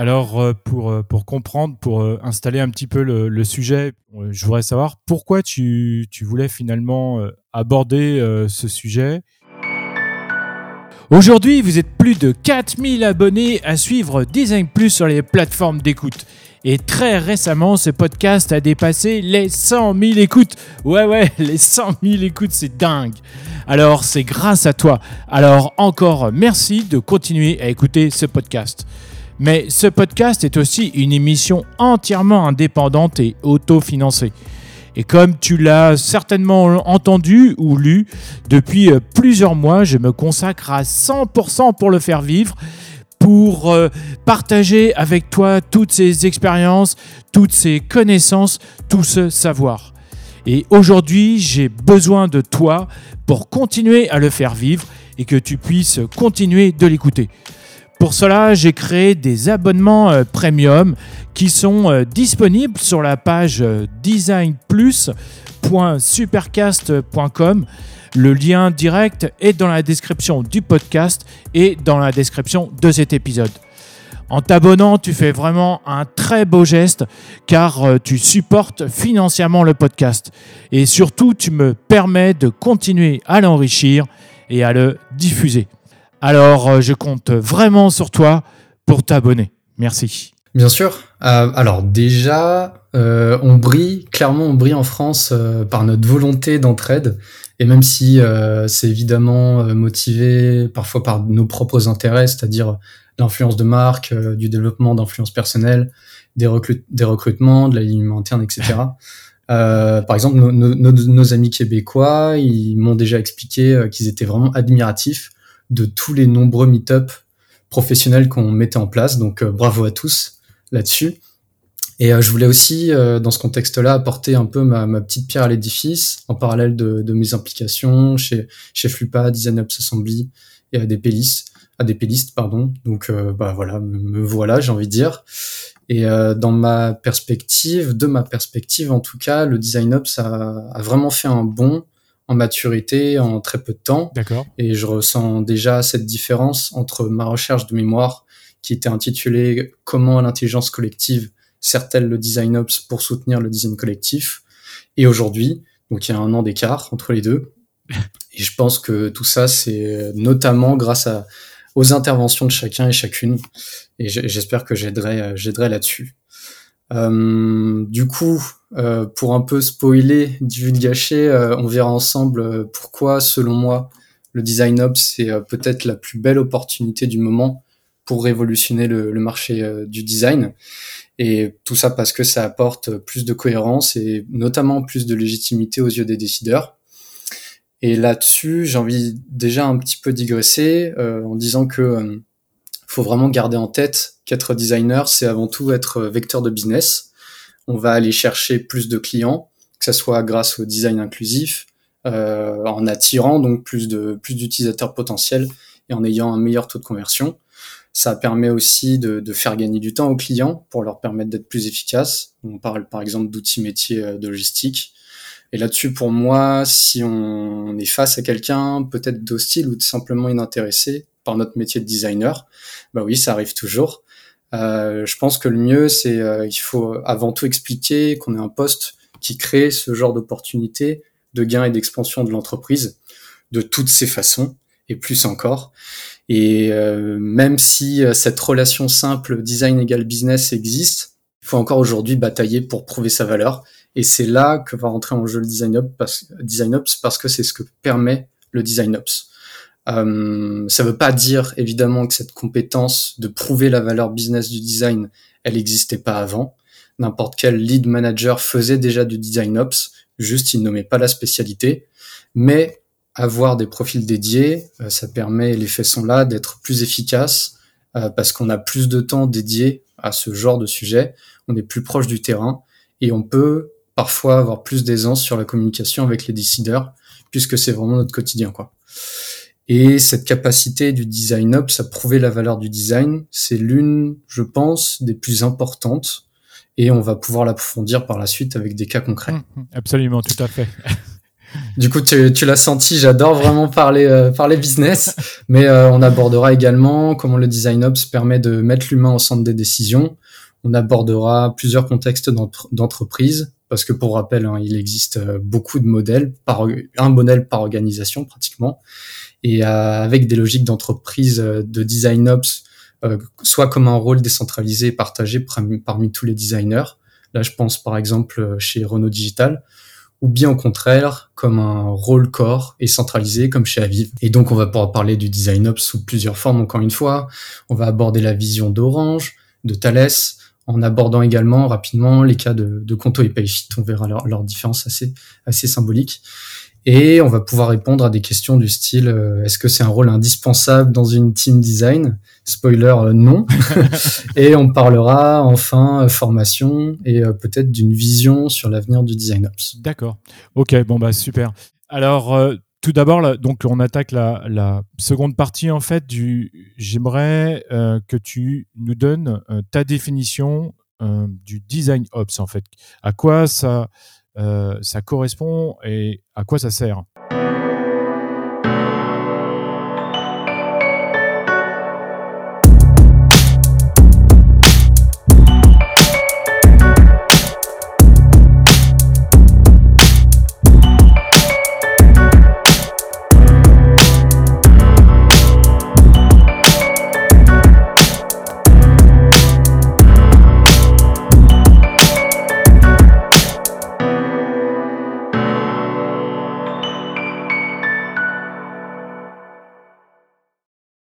Alors, euh, pour, euh, pour comprendre, pour euh, installer un petit peu le, le sujet, je voudrais savoir pourquoi tu, tu voulais finalement aborder ce sujet. Aujourd'hui, vous êtes plus de 4000 abonnés à suivre Design Plus sur les plateformes d'écoute. Et très récemment, ce podcast a dépassé les 100 000 écoutes. Ouais, ouais, les 100 000 écoutes, c'est dingue. Alors, c'est grâce à toi. Alors, encore merci de continuer à écouter ce podcast. Mais ce podcast est aussi une émission entièrement indépendante et autofinancée. Et comme tu l'as certainement entendu ou lu, depuis euh, plusieurs mois, je me consacre à 100% pour le faire vivre, pour euh, partager avec toi toutes ces expériences, toutes ces connaissances, tout ce savoir. Et aujourd'hui, j'ai besoin de toi pour continuer à le faire vivre et que tu puisses continuer de l'écouter. Pour cela, j'ai créé des abonnements euh, premium qui sont euh, disponibles sur la page euh, designplus.supercast.com. Le lien direct est dans la description du podcast et dans la description de cet épisode. En t'abonnant, tu fais vraiment un très beau geste car tu supportes financièrement le podcast. Et surtout, tu me permets de continuer à l'enrichir et à le diffuser. Alors, euh, je compte vraiment sur toi pour t'abonner. Merci. Bien sûr. Euh, alors déjà, euh, on brille, clairement on brille en France par notre volonté d'entraide. Et même si c'est évidemment motivé parfois par nos propres intérêts, c'est-à-dire l'influence de marque, du développement d'influence personnelle, des, des recrutements, de l'alignement interne, etc. par exemple, nos amis québécois, ils m'ont déjà expliqué qu'ils étaient vraiment admiratifs de tous les nombreux meet-up professionnels qu'on mettait en place. Donc euh, bravo à tous là-dessus. Et euh, je voulais aussi, euh, dans ce contexte-là, apporter un peu ma, petite pierre à l'édifice, en parallèle de, mes implications chez, chez Flupa, Design Ups Assembly et à des pélistes, à des pélistes, pardon. Donc bah voilà, me, voilà, j'ai envie de dire. Et dans ma perspective, de ma perspective en tout cas, le Design Ups a, a vraiment fait un bond en maturité en très peu de temps. D'accord. Et je ressens déjà cette différence entre ma recherche de mémoire qui était intitulée Comment l'intelligence collective sert-elle le design ops pour soutenir le design collectif? Et aujourd'hui, donc il y a un an d'écart entre les deux. Et je pense que tout ça, c'est notamment grâce à, aux interventions de chacun et chacune. Et j'espère que j'aiderai, j'aiderai là-dessus. Euh, du coup, euh, pour un peu spoiler, divulgacher, euh, on verra ensemble euh, pourquoi, selon moi, le design ops c'est peut-être la plus belle opportunité du moment pour révolutionner le, le marché du design. Et tout ça parce que ça apporte plus de cohérence et notamment plus de légitimité aux yeux des décideurs. Et là-dessus, j'ai envie déjà un petit peu digresser en disant que faut vraiment garder en tête qu'être designer, c'est avant tout être vecteur de business. On va aller chercher plus de clients, que ce soit grâce au design inclusif, euh, en attirant donc plus de plus d'utilisateurs potentiels et en ayant un meilleur taux de conversion. Ça permet aussi de, de, faire gagner du temps aux clients pour leur permettre d'être plus efficaces. On parle par exemple d'outils métiers euh, de logistique. Et là-dessus, pour moi, si on est face à quelqu'un peut-être d'hostile ou simplement inintéressé, par notre métier de designer, bah oui, ça arrive toujours. Euh, je pense que le mieux, c'est euh, il faut avant tout expliquer qu'on est un poste qui crée ce genre d'opportunités de gain et d'expansion de l'entreprise de toutes ces façons et plus encore. Et euh, même si euh, cette relation simple design égal business existe, il faut encore aujourd'hui batailler pour prouver sa valeur. Et c'est là que va rentrer en jeu le design, up design ops parce que c'est ce que permet le design ops. Euh, ça veut pas dire évidemment que cette compétence de prouver la valeur business du design, elle n'existait pas avant. N'importe quel lead manager faisait déjà du design ops, juste il nommait pas la spécialité. Mais avoir des profils dédiés, euh, ça permet, les faits sont là, d'être plus efficace euh, parce qu'on a plus de temps dédié à ce genre de sujet, on est plus proche du terrain et on peut parfois avoir plus d'aisance sur la communication avec les décideurs puisque c'est vraiment notre quotidien quoi. Et cette capacité du design ops à prouver la valeur du design, c'est l'une, je pense, des plus importantes. Et on va pouvoir l'approfondir par la suite avec des cas concrets. Mmh, mmh. absolument, tout à fait. du coup, tu, tu l'as senti, j'adore vraiment parler, euh, parler business, mais euh, on abordera également comment le design ops permet de mettre l'humain au centre des décisions. On abordera plusieurs contextes d'entreprise, parce que pour rappel, hein, il existe euh, beaucoup de modèles, par, un modèle par organisation pratiquement, et avec des logiques d'entreprise de design ops, soit comme un rôle décentralisé et partagé parmi tous les designers. Là, je pense par exemple chez Renault Digital, ou bien au contraire comme un rôle core et centralisé comme chez Aviv. Et donc on va pouvoir parler du design ops sous plusieurs formes encore une fois. On va aborder la vision d'Orange, de Thales, en abordant également rapidement les cas de, de Conto et Payfit. On verra leur, leur différence assez, assez symbolique. Et on va pouvoir répondre à des questions du style euh, est-ce que c'est un rôle indispensable dans une team design? Spoiler, euh, non. et on parlera enfin euh, formation et peut-être d'une vision sur l'avenir du design ops. D'accord. Ok, bon bah super. Alors tout d'abord, donc on attaque la, la, seconde partie en fait du. J'aimerais que tu nous donnes ta définition du design ops en fait. À quoi ça euh, ça correspond et à quoi ça sert?